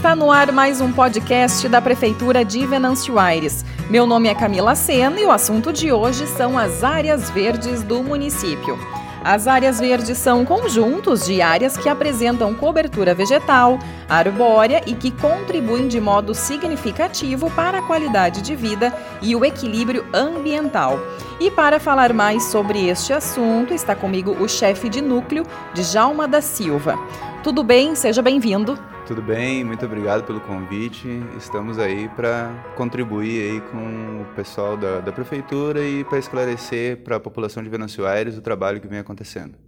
Está no ar mais um podcast da Prefeitura de Venâncio Aires. Meu nome é Camila Sena e o assunto de hoje são as áreas verdes do município. As áreas verdes são conjuntos de áreas que apresentam cobertura vegetal, arbórea e que contribuem de modo significativo para a qualidade de vida e o equilíbrio ambiental. E para falar mais sobre este assunto, está comigo o chefe de núcleo, Djalma da Silva. Tudo bem? Seja bem-vindo. Tudo bem, muito obrigado pelo convite. Estamos aí para contribuir aí com o pessoal da, da prefeitura e para esclarecer para a população de Venâncio Aires o trabalho que vem acontecendo.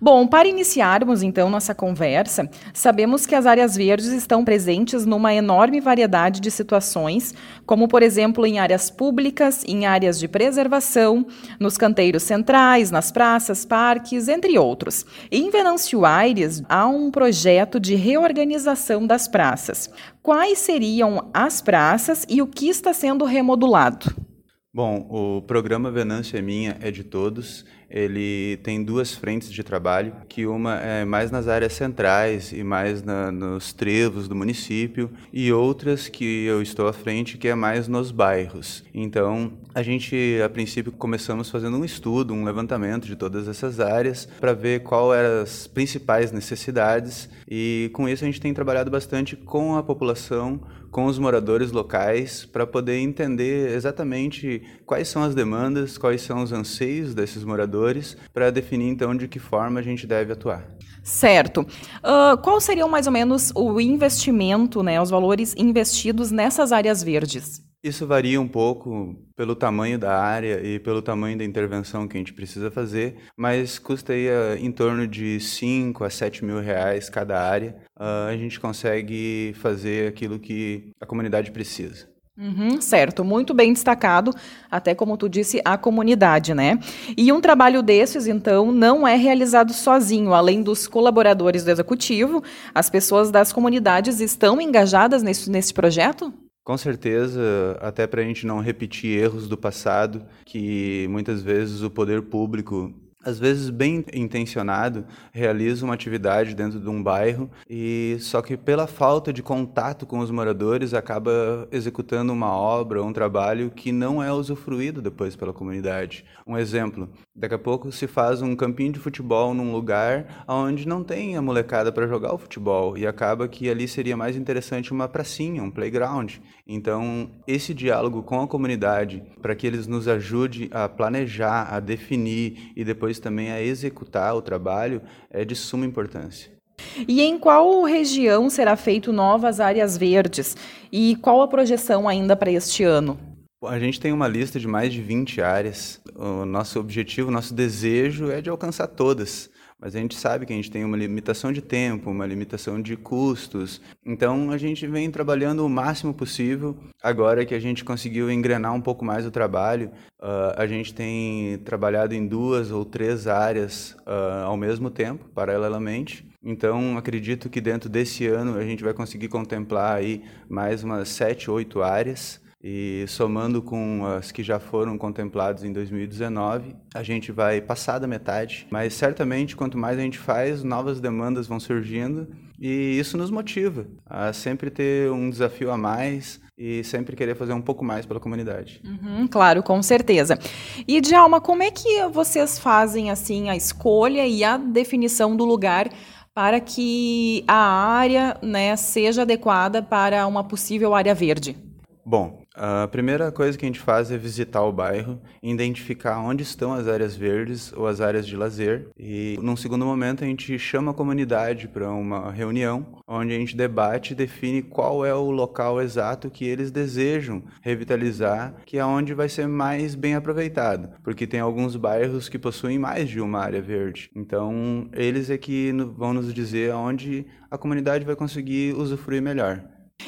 Bom, para iniciarmos então nossa conversa, sabemos que as áreas verdes estão presentes numa enorme variedade de situações, como por exemplo em áreas públicas, em áreas de preservação, nos canteiros centrais, nas praças, parques, entre outros. Em Venâncio Aires, há um projeto de reorganização das praças. Quais seriam as praças e o que está sendo remodulado? Bom, o programa Venâncio é Minha é de todos. Ele tem duas frentes de trabalho, que uma é mais nas áreas centrais e mais na, nos trevos do município, e outras que eu estou à frente, que é mais nos bairros. Então, a gente, a princípio, começamos fazendo um estudo, um levantamento de todas essas áreas, para ver qual eram as principais necessidades, e com isso a gente tem trabalhado bastante com a população, com os moradores locais para poder entender exatamente quais são as demandas, quais são os anseios desses moradores, para definir então de que forma a gente deve atuar. Certo. Uh, qual seria mais ou menos o investimento, né, os valores investidos nessas áreas verdes? Isso varia um pouco pelo tamanho da área e pelo tamanho da intervenção que a gente precisa fazer, mas custa aí, uh, em torno de 5 a 7 mil reais cada área. Uh, a gente consegue fazer aquilo que a comunidade precisa. Uhum, certo, muito bem destacado, até como tu disse, a comunidade, né? E um trabalho desses, então, não é realizado sozinho, além dos colaboradores do executivo, as pessoas das comunidades estão engajadas nesse, nesse projeto? Com certeza, até para a gente não repetir erros do passado, que muitas vezes o poder público às vezes bem intencionado, realiza uma atividade dentro de um bairro e só que pela falta de contato com os moradores acaba executando uma obra, um trabalho que não é usufruído depois pela comunidade. Um exemplo, daqui a pouco se faz um campinho de futebol num lugar onde não tem a molecada para jogar o futebol e acaba que ali seria mais interessante uma pracinha, um playground. Então, esse diálogo com a comunidade, para que eles nos ajude a planejar, a definir e depois depois também a executar o trabalho é de suma importância. E em qual região será feito novas áreas verdes? E qual a projeção ainda para este ano? A gente tem uma lista de mais de 20 áreas. O nosso objetivo, nosso desejo é de alcançar todas mas a gente sabe que a gente tem uma limitação de tempo, uma limitação de custos. Então a gente vem trabalhando o máximo possível. Agora que a gente conseguiu engrenar um pouco mais o trabalho, uh, a gente tem trabalhado em duas ou três áreas uh, ao mesmo tempo, paralelamente. Então acredito que dentro desse ano a gente vai conseguir contemplar aí mais umas sete, oito áreas. E somando com as que já foram contempladas em 2019, a gente vai passar da metade. Mas certamente, quanto mais a gente faz, novas demandas vão surgindo e isso nos motiva a sempre ter um desafio a mais e sempre querer fazer um pouco mais pela comunidade. Uhum, claro, com certeza. E Djalma, como é que vocês fazem assim a escolha e a definição do lugar para que a área né, seja adequada para uma possível área verde? Bom, a primeira coisa que a gente faz é visitar o bairro, identificar onde estão as áreas verdes ou as áreas de lazer. E, num segundo momento, a gente chama a comunidade para uma reunião, onde a gente debate e define qual é o local exato que eles desejam revitalizar, que é onde vai ser mais bem aproveitado. Porque tem alguns bairros que possuem mais de uma área verde. Então, eles é que vão nos dizer onde a comunidade vai conseguir usufruir melhor.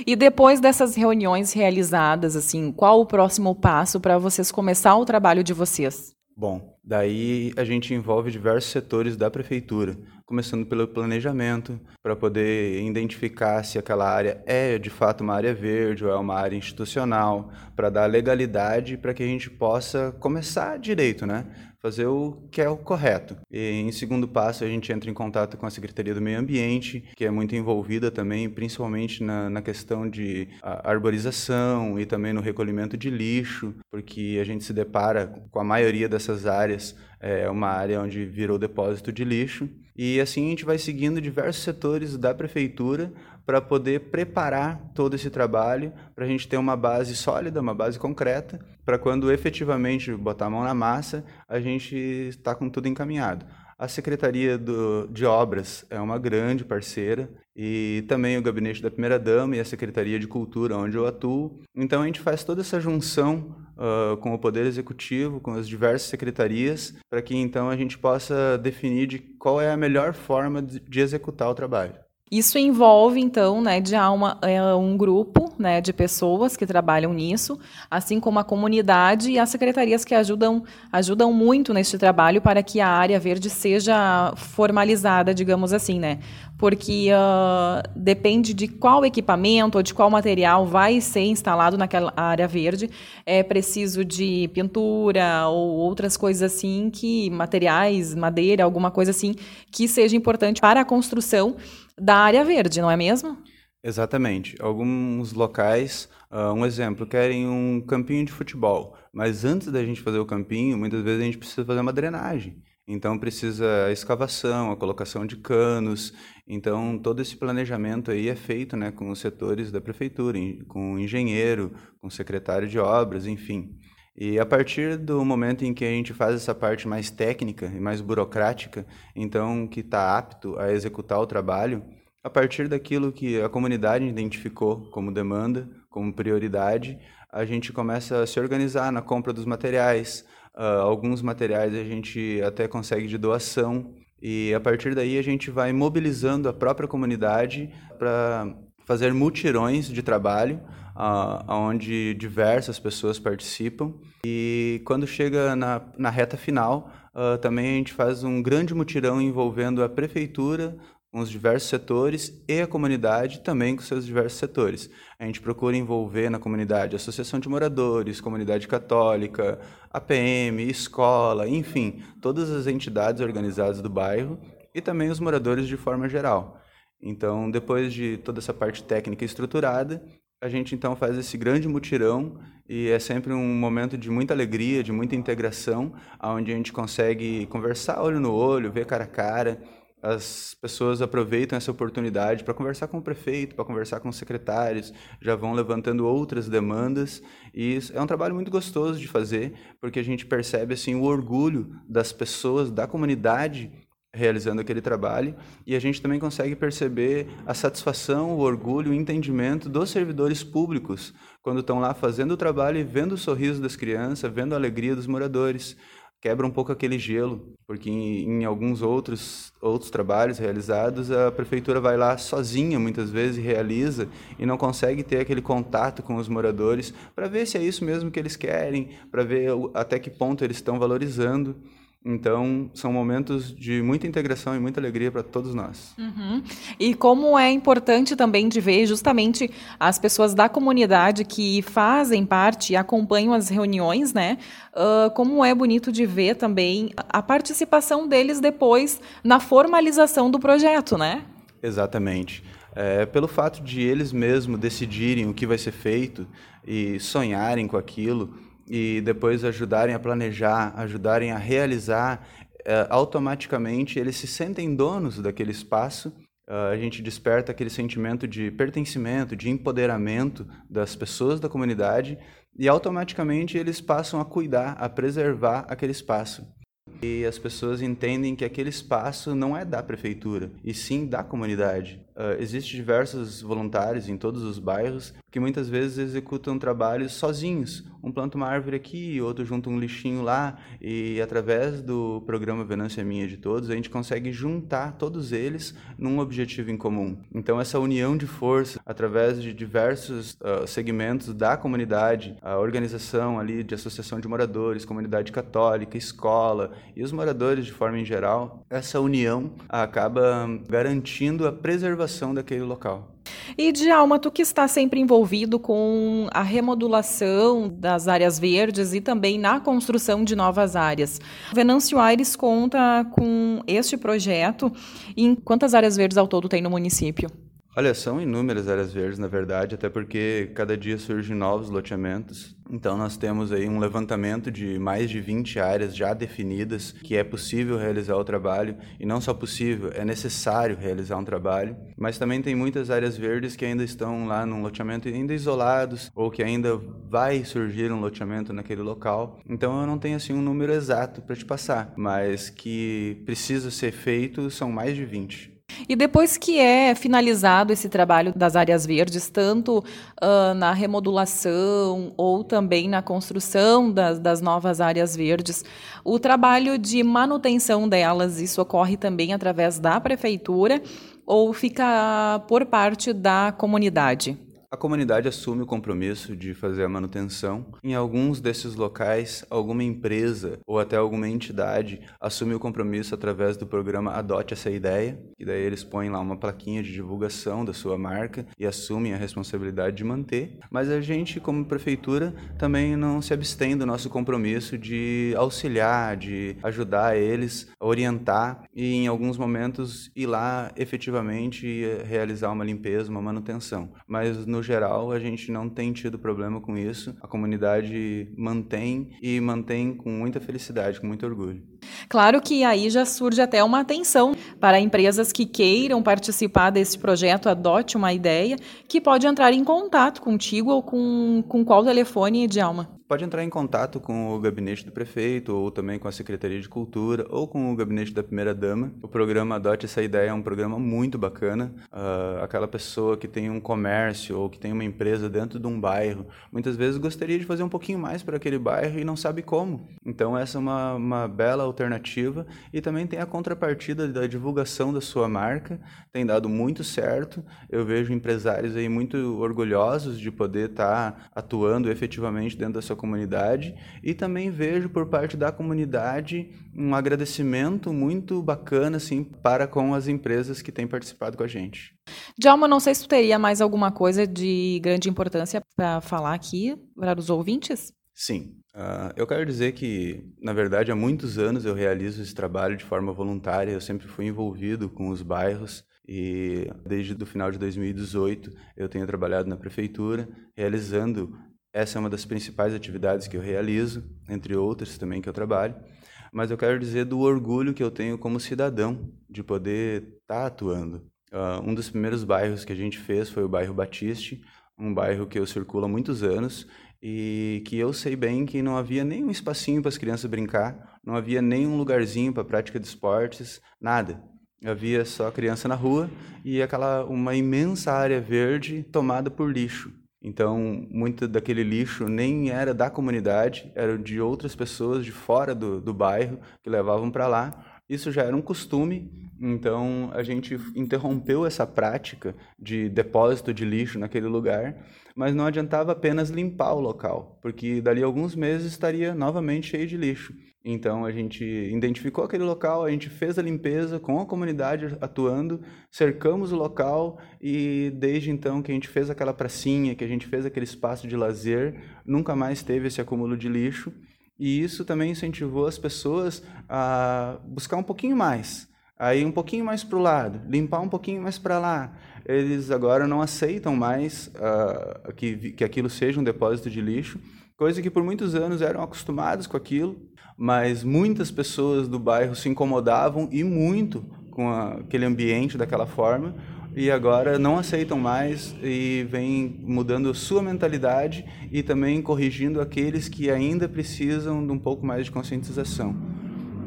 E depois dessas reuniões realizadas, assim, qual o próximo passo para vocês começar o trabalho de vocês? Bom, daí a gente envolve diversos setores da prefeitura, começando pelo planejamento, para poder identificar se aquela área é de fato uma área verde ou é uma área institucional, para dar legalidade para que a gente possa começar direito, né? Fazer o que é o correto. E, em segundo passo, a gente entra em contato com a Secretaria do Meio Ambiente, que é muito envolvida também, principalmente na, na questão de arborização e também no recolhimento de lixo, porque a gente se depara com a maioria dessas áreas, é uma área onde virou depósito de lixo. E assim a gente vai seguindo diversos setores da prefeitura para poder preparar todo esse trabalho, para a gente ter uma base sólida, uma base concreta, para quando efetivamente botar a mão na massa, a gente está com tudo encaminhado. A Secretaria do, de Obras é uma grande parceira e também o Gabinete da Primeira Dama e a Secretaria de Cultura, onde eu atuo. Então a gente faz toda essa junção uh, com o Poder Executivo, com as diversas secretarias, para que então a gente possa definir de qual é a melhor forma de, de executar o trabalho. Isso envolve, então, né, de uma, é, um grupo né, de pessoas que trabalham nisso, assim como a comunidade e as secretarias que ajudam, ajudam muito neste trabalho para que a área verde seja formalizada, digamos assim, né? Porque uh, depende de qual equipamento ou de qual material vai ser instalado naquela área verde. É preciso de pintura ou outras coisas assim, que materiais, madeira, alguma coisa assim, que seja importante para a construção da área verde, não é mesmo? Exatamente. Alguns locais, uh, um exemplo, querem um campinho de futebol, mas antes da gente fazer o campinho, muitas vezes a gente precisa fazer uma drenagem. Então precisa a escavação, a colocação de canos. Então todo esse planejamento aí é feito, né, com os setores da prefeitura, com o engenheiro, com o secretário de obras, enfim. E a partir do momento em que a gente faz essa parte mais técnica e mais burocrática, então que está apto a executar o trabalho, a partir daquilo que a comunidade identificou como demanda, como prioridade, a gente começa a se organizar na compra dos materiais. Uh, alguns materiais a gente até consegue de doação e a partir daí a gente vai mobilizando a própria comunidade para fazer mutirões de trabalho uh, onde diversas pessoas participam. E quando chega na, na reta final, uh, também a gente faz um grande mutirão envolvendo a prefeitura, com os diversos setores e a comunidade também com seus diversos setores. A gente procura envolver na comunidade associação de moradores, comunidade católica, APM, escola, enfim, todas as entidades organizadas do bairro e também os moradores de forma geral. Então, depois de toda essa parte técnica estruturada, a gente então faz esse grande mutirão e é sempre um momento de muita alegria, de muita integração, onde a gente consegue conversar olho no olho, ver cara a cara. As pessoas aproveitam essa oportunidade para conversar com o prefeito, para conversar com os secretários, já vão levantando outras demandas e é um trabalho muito gostoso de fazer, porque a gente percebe assim o orgulho das pessoas, da comunidade realizando aquele trabalho e a gente também consegue perceber a satisfação, o orgulho, o entendimento dos servidores públicos quando estão lá fazendo o trabalho e vendo o sorriso das crianças, vendo a alegria dos moradores. Quebra um pouco aquele gelo, porque em, em alguns outros, outros trabalhos realizados, a prefeitura vai lá sozinha, muitas vezes, e realiza, e não consegue ter aquele contato com os moradores para ver se é isso mesmo que eles querem, para ver até que ponto eles estão valorizando. Então, são momentos de muita integração e muita alegria para todos nós. Uhum. E como é importante também de ver justamente as pessoas da comunidade que fazem parte e acompanham as reuniões, né? Uh, como é bonito de ver também a participação deles depois na formalização do projeto, né? Exatamente. É, pelo fato de eles mesmos decidirem o que vai ser feito e sonharem com aquilo, e depois ajudarem a planejar, ajudarem a realizar, uh, automaticamente eles se sentem donos daquele espaço. Uh, a gente desperta aquele sentimento de pertencimento, de empoderamento das pessoas da comunidade e automaticamente eles passam a cuidar, a preservar aquele espaço. E as pessoas entendem que aquele espaço não é da prefeitura, e sim da comunidade. Uh, Existem diversos voluntários em todos os bairros que muitas vezes executam trabalhos sozinhos. Um planta uma árvore aqui, outro junta um lixinho lá, e através do programa Venância Minha de Todos, a gente consegue juntar todos eles num objetivo em comum. Então, essa união de força, através de diversos uh, segmentos da comunidade, a organização ali de associação de moradores, comunidade católica, escola e os moradores de forma em geral, essa união acaba garantindo a preservação daquele local. E Djalma, tu que está sempre envolvido com a remodulação das áreas verdes e também na construção de novas áreas. Venâncio Aires conta com este projeto. E quantas áreas verdes ao todo tem no município? Olha, são inúmeras áreas verdes, na verdade, até porque cada dia surgem novos loteamentos. Então, nós temos aí um levantamento de mais de 20 áreas já definidas que é possível realizar o trabalho, e não só possível, é necessário realizar um trabalho. Mas também tem muitas áreas verdes que ainda estão lá num loteamento ainda isolados, ou que ainda vai surgir um loteamento naquele local. Então, eu não tenho assim um número exato para te passar, mas que precisa ser feito são mais de 20. E depois que é finalizado esse trabalho das áreas verdes, tanto uh, na remodulação ou também na construção das, das novas áreas verdes, o trabalho de manutenção delas, isso ocorre também através da prefeitura ou fica por parte da comunidade? A comunidade assume o compromisso de fazer a manutenção. Em alguns desses locais, alguma empresa ou até alguma entidade assume o compromisso através do programa Adote essa ideia, e daí eles põem lá uma plaquinha de divulgação da sua marca e assumem a responsabilidade de manter. Mas a gente, como prefeitura, também não se abstém do nosso compromisso de auxiliar, de ajudar eles, orientar e em alguns momentos ir lá efetivamente realizar uma limpeza, uma manutenção. Mas no geral, a gente não tem tido problema com isso. A comunidade mantém e mantém com muita felicidade, com muito orgulho. Claro que aí já surge até uma atenção para empresas que queiram participar desse projeto Adote uma Ideia, que pode entrar em contato contigo ou com, com qual telefone, Djalma? pode entrar em contato com o gabinete do prefeito, ou também com a Secretaria de Cultura, ou com o gabinete da primeira-dama. O programa Adote essa Ideia é um programa muito bacana. Uh, aquela pessoa que tem um comércio ou que tem uma empresa dentro de um bairro, muitas vezes gostaria de fazer um pouquinho mais para aquele bairro e não sabe como. Então, essa é uma, uma bela alternativa. E também tem a contrapartida da divulgação da sua marca, tem dado muito certo. Eu vejo empresários aí muito orgulhosos de poder estar tá atuando efetivamente dentro da sua comunidade e também vejo por parte da comunidade um agradecimento muito bacana assim para com as empresas que têm participado com a gente. Djalma, não sei se tu teria mais alguma coisa de grande importância para falar aqui para os ouvintes? Sim. Uh, eu quero dizer que, na verdade, há muitos anos eu realizo esse trabalho de forma voluntária. Eu sempre fui envolvido com os bairros e desde o final de 2018 eu tenho trabalhado na prefeitura realizando essa é uma das principais atividades que eu realizo, entre outras também que eu trabalho. Mas eu quero dizer do orgulho que eu tenho como cidadão de poder estar tá atuando. Uh, um dos primeiros bairros que a gente fez foi o bairro Batiste, um bairro que eu circulo há muitos anos e que eu sei bem que não havia nenhum espacinho para as crianças brincar, não havia nenhum lugarzinho para prática de esportes, nada. Havia só criança na rua e aquela uma imensa área verde tomada por lixo. Então, muito daquele lixo nem era da comunidade, era de outras pessoas de fora do, do bairro que levavam para lá. Isso já era um costume, então a gente interrompeu essa prática de depósito de lixo naquele lugar, mas não adiantava apenas limpar o local, porque dali a alguns meses estaria novamente cheio de lixo. Então a gente identificou aquele local, a gente fez a limpeza com a comunidade atuando, cercamos o local e desde então que a gente fez aquela pracinha, que a gente fez aquele espaço de lazer, nunca mais teve esse acúmulo de lixo. E isso também incentivou as pessoas a buscar um pouquinho mais, a ir um pouquinho mais para o lado, limpar um pouquinho mais para lá. Eles agora não aceitam mais uh, que, que aquilo seja um depósito de lixo, coisa que por muitos anos eram acostumados com aquilo mas muitas pessoas do bairro se incomodavam e muito com a, aquele ambiente daquela forma e agora não aceitam mais e vem mudando a sua mentalidade e também corrigindo aqueles que ainda precisam de um pouco mais de conscientização.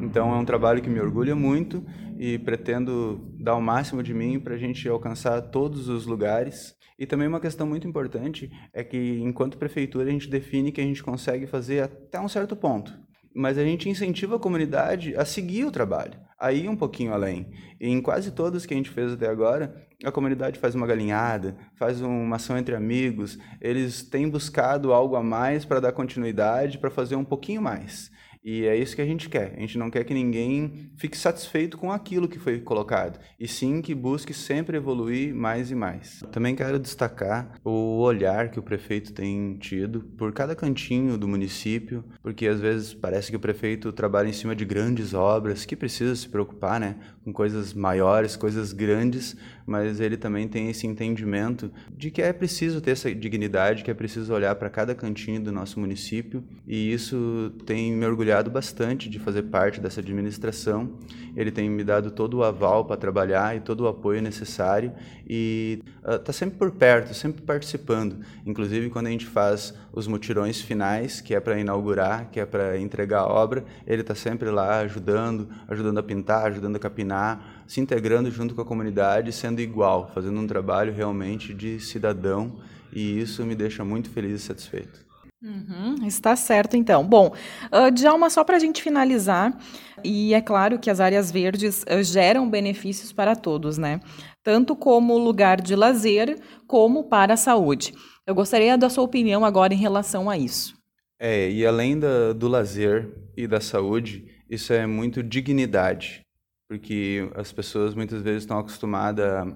Então é um trabalho que me orgulha muito e pretendo dar o máximo de mim para a gente alcançar todos os lugares. E também uma questão muito importante é que, enquanto prefeitura, a gente define que a gente consegue fazer até um certo ponto mas a gente incentiva a comunidade a seguir o trabalho, a ir um pouquinho além. E em quase todas que a gente fez até agora, a comunidade faz uma galinhada, faz uma ação entre amigos, eles têm buscado algo a mais para dar continuidade, para fazer um pouquinho mais. E é isso que a gente quer. A gente não quer que ninguém fique satisfeito com aquilo que foi colocado, e sim que busque sempre evoluir mais e mais. Também quero destacar o olhar que o prefeito tem tido por cada cantinho do município, porque às vezes parece que o prefeito trabalha em cima de grandes obras, que precisa se preocupar, né, com coisas maiores, coisas grandes, mas ele também tem esse entendimento de que é preciso ter essa dignidade, que é preciso olhar para cada cantinho do nosso município, e isso tem me orgulhado bastante de fazer parte dessa administração. Ele tem me dado todo o aval para trabalhar e todo o apoio necessário e está uh, sempre por perto, sempre participando. Inclusive quando a gente faz os mutirões finais, que é para inaugurar, que é para entregar a obra, ele está sempre lá ajudando, ajudando a pintar, ajudando a capinar, se integrando junto com a comunidade, sendo igual, fazendo um trabalho realmente de cidadão e isso me deixa muito feliz e satisfeito. Uhum, está certo, então. Bom, uh, Djalma, só para a gente finalizar, e é claro que as áreas verdes uh, geram benefícios para todos, né? Tanto como lugar de lazer, como para a saúde. Eu gostaria da sua opinião agora em relação a isso. É, e além da, do lazer e da saúde, isso é muito dignidade porque as pessoas muitas vezes estão acostumadas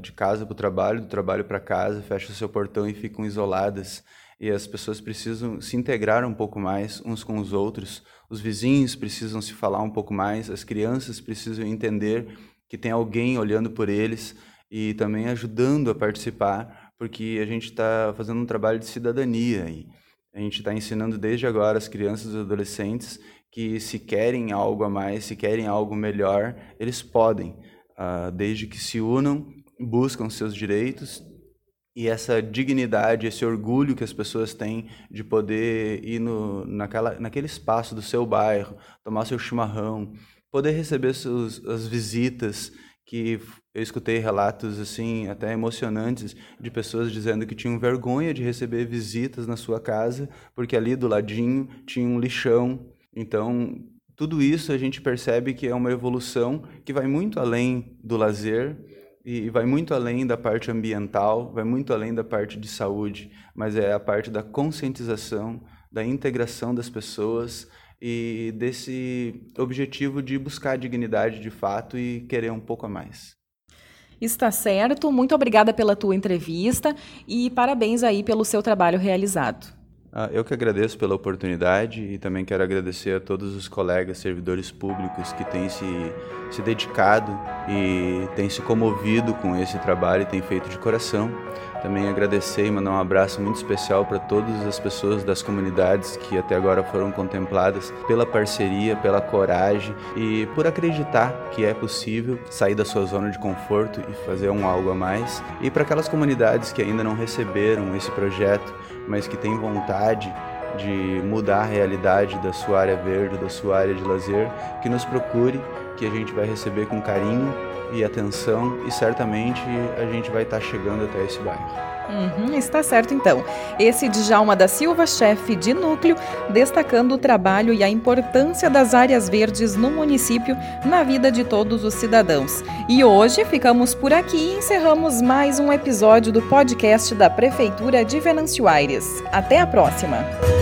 de casa para o trabalho, do trabalho para casa, fecham seu portão e ficam isoladas. E as pessoas precisam se integrar um pouco mais uns com os outros. Os vizinhos precisam se falar um pouco mais. As crianças precisam entender que tem alguém olhando por eles e também ajudando a participar, porque a gente está fazendo um trabalho de cidadania. E a gente está ensinando desde agora as crianças e adolescentes que se querem algo a mais, se querem algo melhor, eles podem, uh, desde que se unam, buscam seus direitos e essa dignidade, esse orgulho que as pessoas têm de poder ir no, naquela, naquele espaço do seu bairro, tomar seu chimarrão, poder receber seus, as visitas, que eu escutei relatos assim até emocionantes de pessoas dizendo que tinham vergonha de receber visitas na sua casa porque ali do ladinho tinha um lixão então, tudo isso a gente percebe que é uma evolução que vai muito além do lazer e vai muito além da parte ambiental, vai muito além da parte de saúde, mas é a parte da conscientização, da integração das pessoas e desse objetivo de buscar dignidade de fato e querer um pouco a mais. Está certo. Muito obrigada pela tua entrevista e parabéns aí pelo seu trabalho realizado. Ah, eu que agradeço pela oportunidade e também quero agradecer a todos os colegas servidores públicos que têm se, se dedicado e têm se comovido com esse trabalho e têm feito de coração. Também agradecer e mandar um abraço muito especial para todas as pessoas das comunidades que até agora foram contempladas pela parceria, pela coragem e por acreditar que é possível sair da sua zona de conforto e fazer um algo a mais. E para aquelas comunidades que ainda não receberam esse projeto, mas que têm vontade de mudar a realidade da sua área verde, da sua área de lazer, que nos procure, que a gente vai receber com carinho e atenção e certamente a gente vai estar chegando até esse bairro. Uhum, está certo então. Esse Djalma da Silva, chefe de núcleo, destacando o trabalho e a importância das áreas verdes no município na vida de todos os cidadãos. E hoje ficamos por aqui e encerramos mais um episódio do podcast da Prefeitura de Venâncio Aires. Até a próxima!